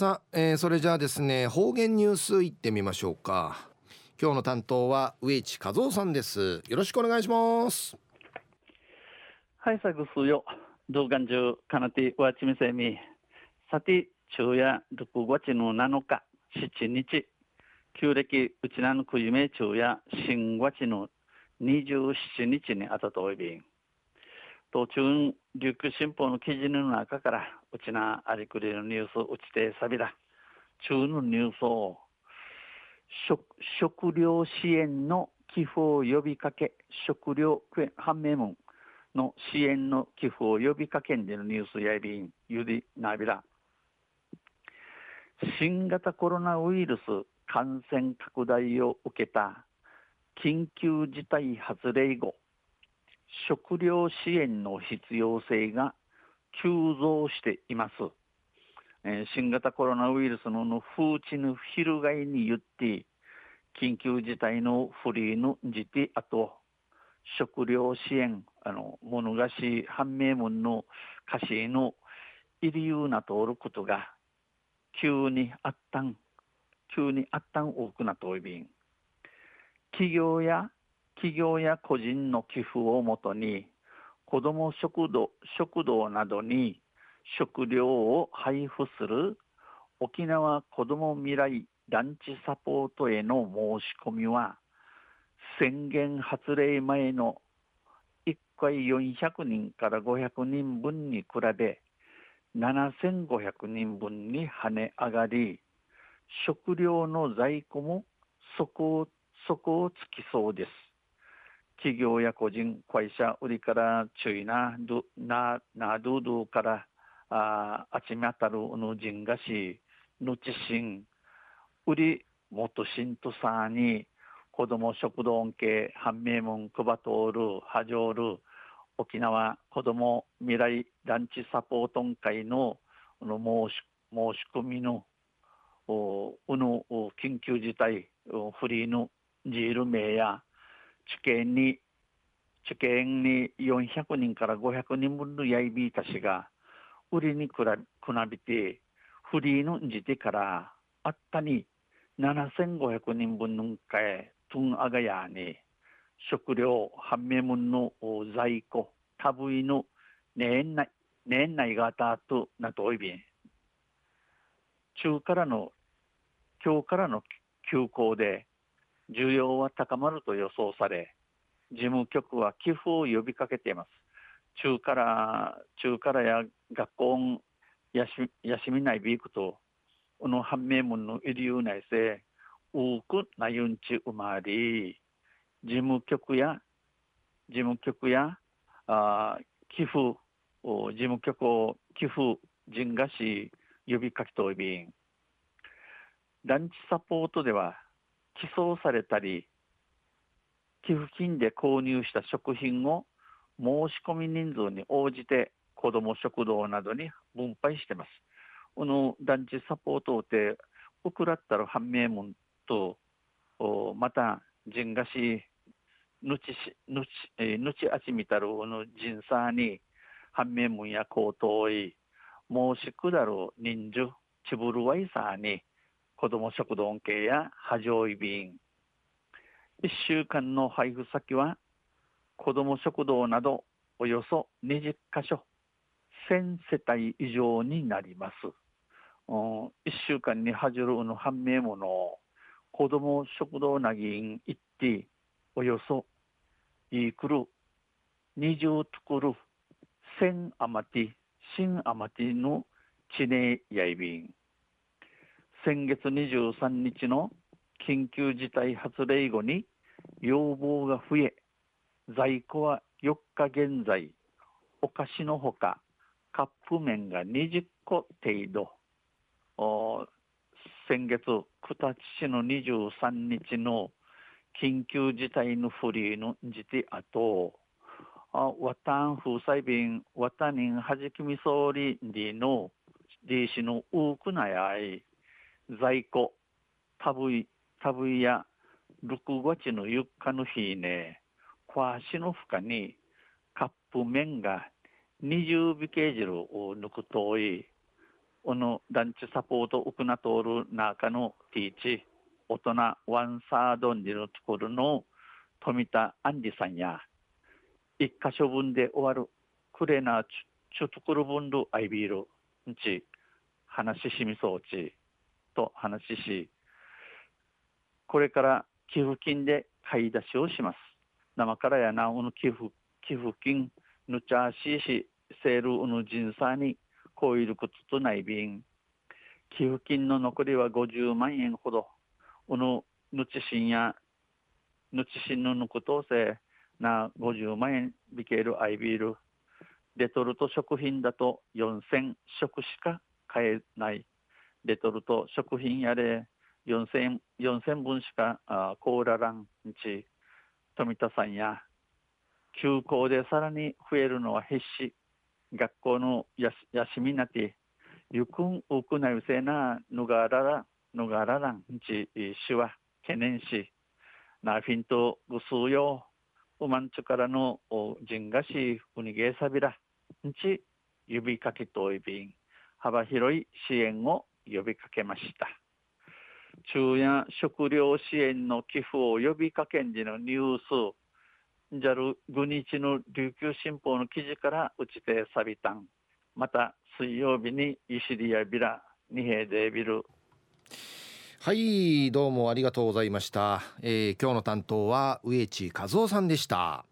さあ、えー、それじゃあですね方言ニュースいってみましょうか。今日の担当は植地和夫さんです。よろしくお願いします。はいさぐすよ。動画中かなてわちみせみ。さて昼夜6月の7日。7日。旧暦うちなのくじめ昼夜新月の27日にあたといびん。途中琉球新報の記事の中からうちなありくりのニュースうちてさびら中のニュースを食食料支援の寄付を呼びかけ食料判明門の支援の寄付を呼びかけんでのニュースやいびんゆりなびら。新型コロナウイルス感染拡大を受けた緊急事態発令後食料支援の必要性が急増しています。えー、新型コロナウイルスの風知の翻によって緊急事態のフリーの時期あと食料支援あの物菓子判明門の菓子の入りうなとおることが急にあったん急にあったん多くなといびん企業や企業や個人の寄付をもとに子ども食堂食堂などに食料を配布する沖縄子ども未来ランチサポートへの申し込みは宣言発令前の1回400人から500人分に比べ7500人分に跳ね上がり食料の在庫も底を底をつきそうです。企業や個人、会社、売りから注意な、どな、などどから、あ、あちみあたるうの人がし、ぬちしん、売り、もとしんとさに、子ども食堂恩恵、判明門、くばとおる、はじょうる、沖縄子ども未来ランチサポート会のの申し申し込みのおの緊急事態フリーのジール名や知見に知見に400人から500人分のやいびいたしが売りにくらくなびてフリーの時てからあったに7500人分のんかえトンアガヤに食料判明門の在庫タブイの年内年内型となといびん。中からの今日からの休校で需要は高まると予想され、事務局は寄付を呼びかけています。中から、中からや学校やし休みないビークと、この判明門の入りうないせ、多くなゆんちうまり、事務局や、事務局や、あ寄付、事務局を寄付人がし呼びかけといびん。ランチサポートでは、寄贈されたり寄付金で購入した食品を申し込み人数に応じて子ども食堂などに分配してます。この団地サポートで送らったら判明門とまた人がしぬちしぬち、えぬちあちみたるの人さに判明門や高等い申しくだる人数ちぶるわいさに子ども食堂恩恵や波状移便1週間の配布先は子ども食堂などおよそ20箇所。1000世帯以上になります。1週間にはじるの判明もの子ども食堂なぎん行っておよそいくる20とくる1000余り新余りの地ねやいびん。先月23日の緊急事態発令後に要望が増え在庫は4日現在お菓子のほかカップ麺が20個程度。先月九田市の23日の緊急事態のフリーの時期あとワタン風災便ワタニンはじきみ総理の D 氏の多くなやい。在庫、タブイ、タブイや6月の4日の日ね、kwa しの負荷にカップ麺が20尾形汁を抜くとおい、おの団地サポートウクナトール中のティーチ大人ワンサードンディのところの富田アンディさんや一箇所分で終わるクレナチュトクルブンルアイビールんち話しみそうち。と話しこれから寄付金で買い出しをします。生からやなおの寄付寄付金ぬちゃししセールうぬ人さにこういることとないびん。寄付金の残りは50万円ほど。うぬぬちしんやぬちしんのぬことせな50万円ビケるアイビール。レトルト食品だと4000食しか買えない。レトルト食品やれ4000 4000分しかあコーラランち富田さんや休校でさらに増えるのは必死学校のやし休みなてゆくんうくなゆせなぬがららぬがららんちしは懸念しなフィンとぐすうようまんちからの人がしうにげさびらんち指かけといびん幅広い支援を呼びかけました。昼夜食料支援の寄付を呼びかけんじのニュース JAL 5日の琉球新報の記事から打ちてさびたん。また水曜日にイシリアビラ二平デビル。はいどうもありがとうございました、えー、今日の担当は植地和夫さんでした。